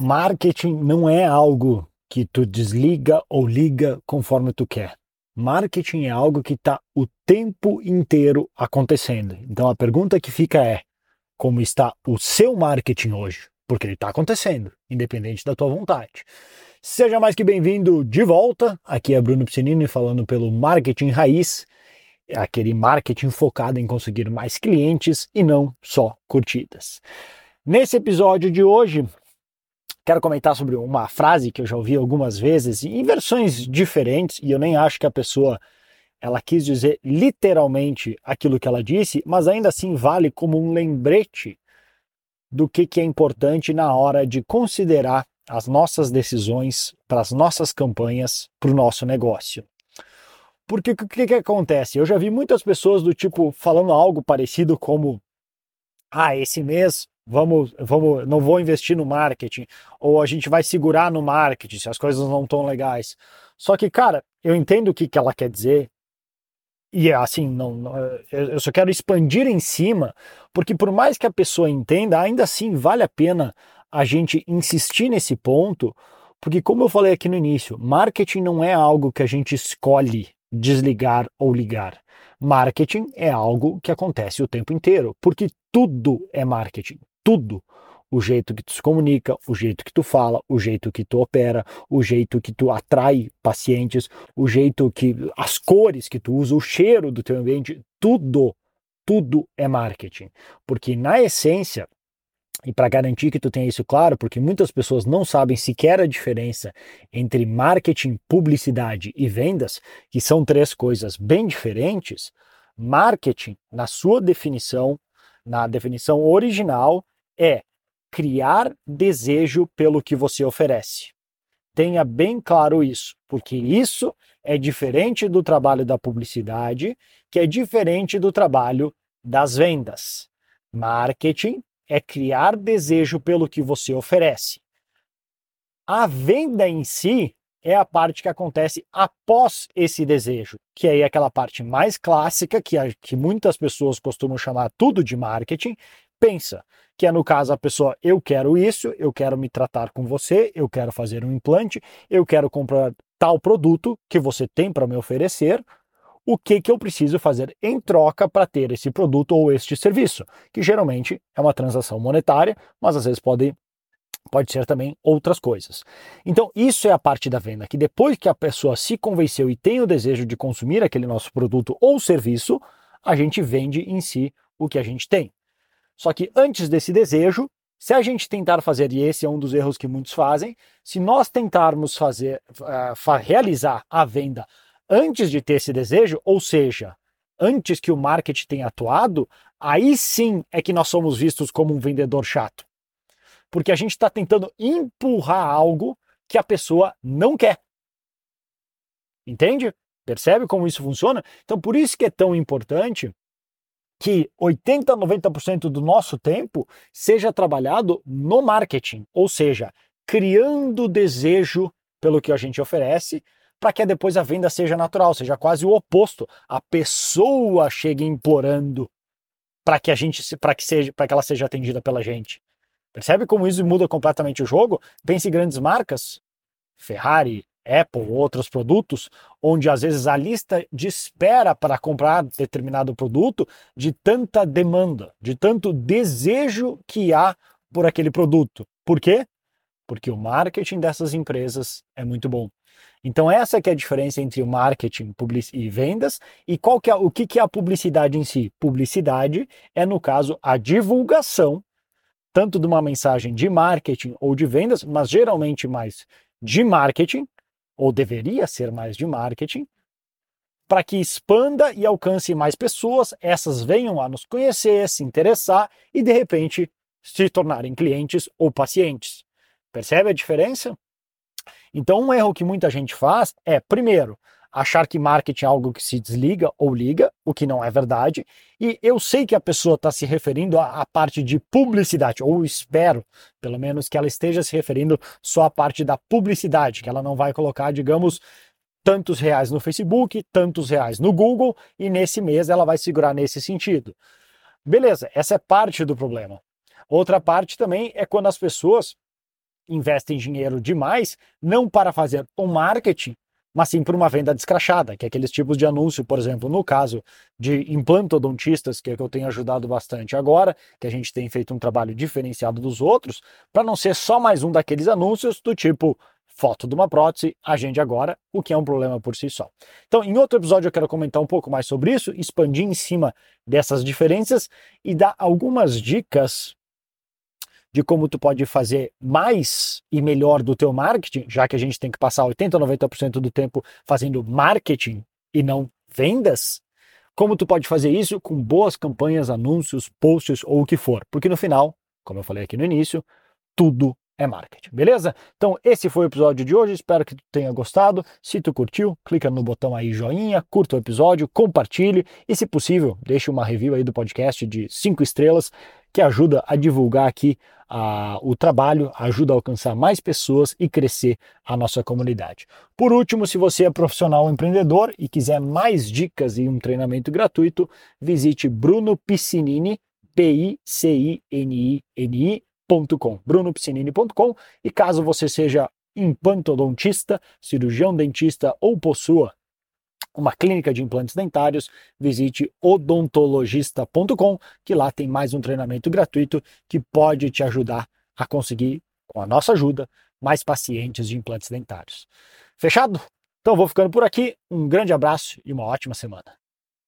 Marketing não é algo que tu desliga ou liga conforme tu quer. Marketing é algo que está o tempo inteiro acontecendo. Então a pergunta que fica é: como está o seu marketing hoje? Porque ele está acontecendo, independente da tua vontade. Seja mais que bem-vindo de volta. Aqui é Bruno Piscinini falando pelo Marketing Raiz, aquele marketing focado em conseguir mais clientes e não só curtidas. Nesse episódio de hoje, quero comentar sobre uma frase que eu já ouvi algumas vezes em versões diferentes e eu nem acho que a pessoa ela quis dizer literalmente aquilo que ela disse, mas ainda assim vale como um lembrete do que, que é importante na hora de considerar as nossas decisões para as nossas campanhas, para o nosso negócio. Porque o que, que acontece? Eu já vi muitas pessoas do tipo falando algo parecido como: ah, esse mês vamos, vamos, não vou investir no marketing, ou a gente vai segurar no marketing se as coisas não estão legais. Só que, cara, eu entendo o que, que ela quer dizer, e é assim, não, não, eu só quero expandir em cima, porque por mais que a pessoa entenda, ainda assim vale a pena a gente insistir nesse ponto, porque como eu falei aqui no início, marketing não é algo que a gente escolhe desligar ou ligar. Marketing é algo que acontece o tempo inteiro, porque tudo é marketing tudo. O jeito que tu se comunica, o jeito que tu fala, o jeito que tu opera, o jeito que tu atrai pacientes, o jeito que as cores que tu usa, o cheiro do teu ambiente, tudo, tudo é marketing. Porque na essência, e para garantir que tu tenha isso claro, porque muitas pessoas não sabem sequer a diferença entre marketing, publicidade e vendas, que são três coisas bem diferentes, marketing, na sua definição, na definição original, é criar desejo pelo que você oferece. Tenha bem claro isso, porque isso é diferente do trabalho da publicidade, que é diferente do trabalho das vendas. Marketing é criar desejo pelo que você oferece. A venda em si é a parte que acontece após esse desejo, que aí é aquela parte mais clássica que, que muitas pessoas costumam chamar tudo de marketing. Pensa, que é no caso a pessoa, eu quero isso, eu quero me tratar com você, eu quero fazer um implante, eu quero comprar tal produto que você tem para me oferecer, o que, que eu preciso fazer em troca para ter esse produto ou este serviço, que geralmente é uma transação monetária, mas às vezes pode, pode ser também outras coisas. Então, isso é a parte da venda, que depois que a pessoa se convenceu e tem o desejo de consumir aquele nosso produto ou serviço, a gente vende em si o que a gente tem. Só que antes desse desejo, se a gente tentar fazer, e esse é um dos erros que muitos fazem, se nós tentarmos fazer, uh, realizar a venda antes de ter esse desejo, ou seja, antes que o marketing tenha atuado, aí sim é que nós somos vistos como um vendedor chato. Porque a gente está tentando empurrar algo que a pessoa não quer. Entende? Percebe como isso funciona? Então, por isso que é tão importante que 80 a 90% do nosso tempo seja trabalhado no marketing, ou seja, criando desejo pelo que a gente oferece, para que depois a venda seja natural, seja quase o oposto. A pessoa chegue implorando para que a gente para que seja para que ela seja atendida pela gente. Percebe como isso muda completamente o jogo? Pense em grandes marcas, Ferrari, Apple ou outros produtos, onde às vezes a lista de espera para comprar determinado produto de tanta demanda, de tanto desejo que há por aquele produto. Por quê? Porque o marketing dessas empresas é muito bom. Então essa que é a diferença entre o marketing e vendas e qual que é, o que, que é a publicidade em si? Publicidade é, no caso, a divulgação tanto de uma mensagem de marketing ou de vendas, mas geralmente mais de marketing, ou deveria ser mais de marketing, para que expanda e alcance mais pessoas, essas venham a nos conhecer, se interessar e de repente se tornarem clientes ou pacientes. Percebe a diferença? Então, um erro que muita gente faz é, primeiro, achar que marketing é algo que se desliga ou liga, o que não é verdade. E eu sei que a pessoa está se referindo à, à, parte de publicidade, ou espero, pelo menos, que ela esteja se referindo só à parte da publicidade, que ela não vai colocar, digamos, tantos reais no Facebook, tantos reais no Google, e nesse mês ela vai segurar nesse sentido. Beleza, essa é parte do problema. Outra parte também é quando as pessoas investem dinheiro demais, não para fazer o marketing, mas sim por uma venda descrachada, que é aqueles tipos de anúncio, por exemplo, no caso de implantodontistas, que é que eu tenho ajudado bastante agora, que a gente tem feito um trabalho diferenciado dos outros, para não ser só mais um daqueles anúncios do tipo foto de uma prótese, agende agora, o que é um problema por si só. Então, em outro episódio eu quero comentar um pouco mais sobre isso, expandir em cima dessas diferenças e dar algumas dicas de como tu pode fazer mais e melhor do teu marketing, já que a gente tem que passar 80, 90% do tempo fazendo marketing e não vendas, como tu pode fazer isso com boas campanhas, anúncios, posts ou o que for. Porque no final, como eu falei aqui no início, tudo é marketing, beleza? Então esse foi o episódio de hoje, espero que tu tenha gostado. Se tu curtiu, clica no botão aí joinha, curta o episódio, compartilhe e se possível, deixe uma review aí do podcast de cinco estrelas que ajuda a divulgar aqui a, o trabalho, ajuda a alcançar mais pessoas e crescer a nossa comunidade. Por último, se você é profissional ou empreendedor e quiser mais dicas e um treinamento gratuito, visite Bruno Piscinini, P-I-C-I-N-I-N-I, brunopsinini.com e caso você seja implantodontista, cirurgião dentista ou possua uma clínica de implantes dentários, visite odontologista.com, que lá tem mais um treinamento gratuito que pode te ajudar a conseguir, com a nossa ajuda, mais pacientes de implantes dentários. Fechado? Então vou ficando por aqui. Um grande abraço e uma ótima semana.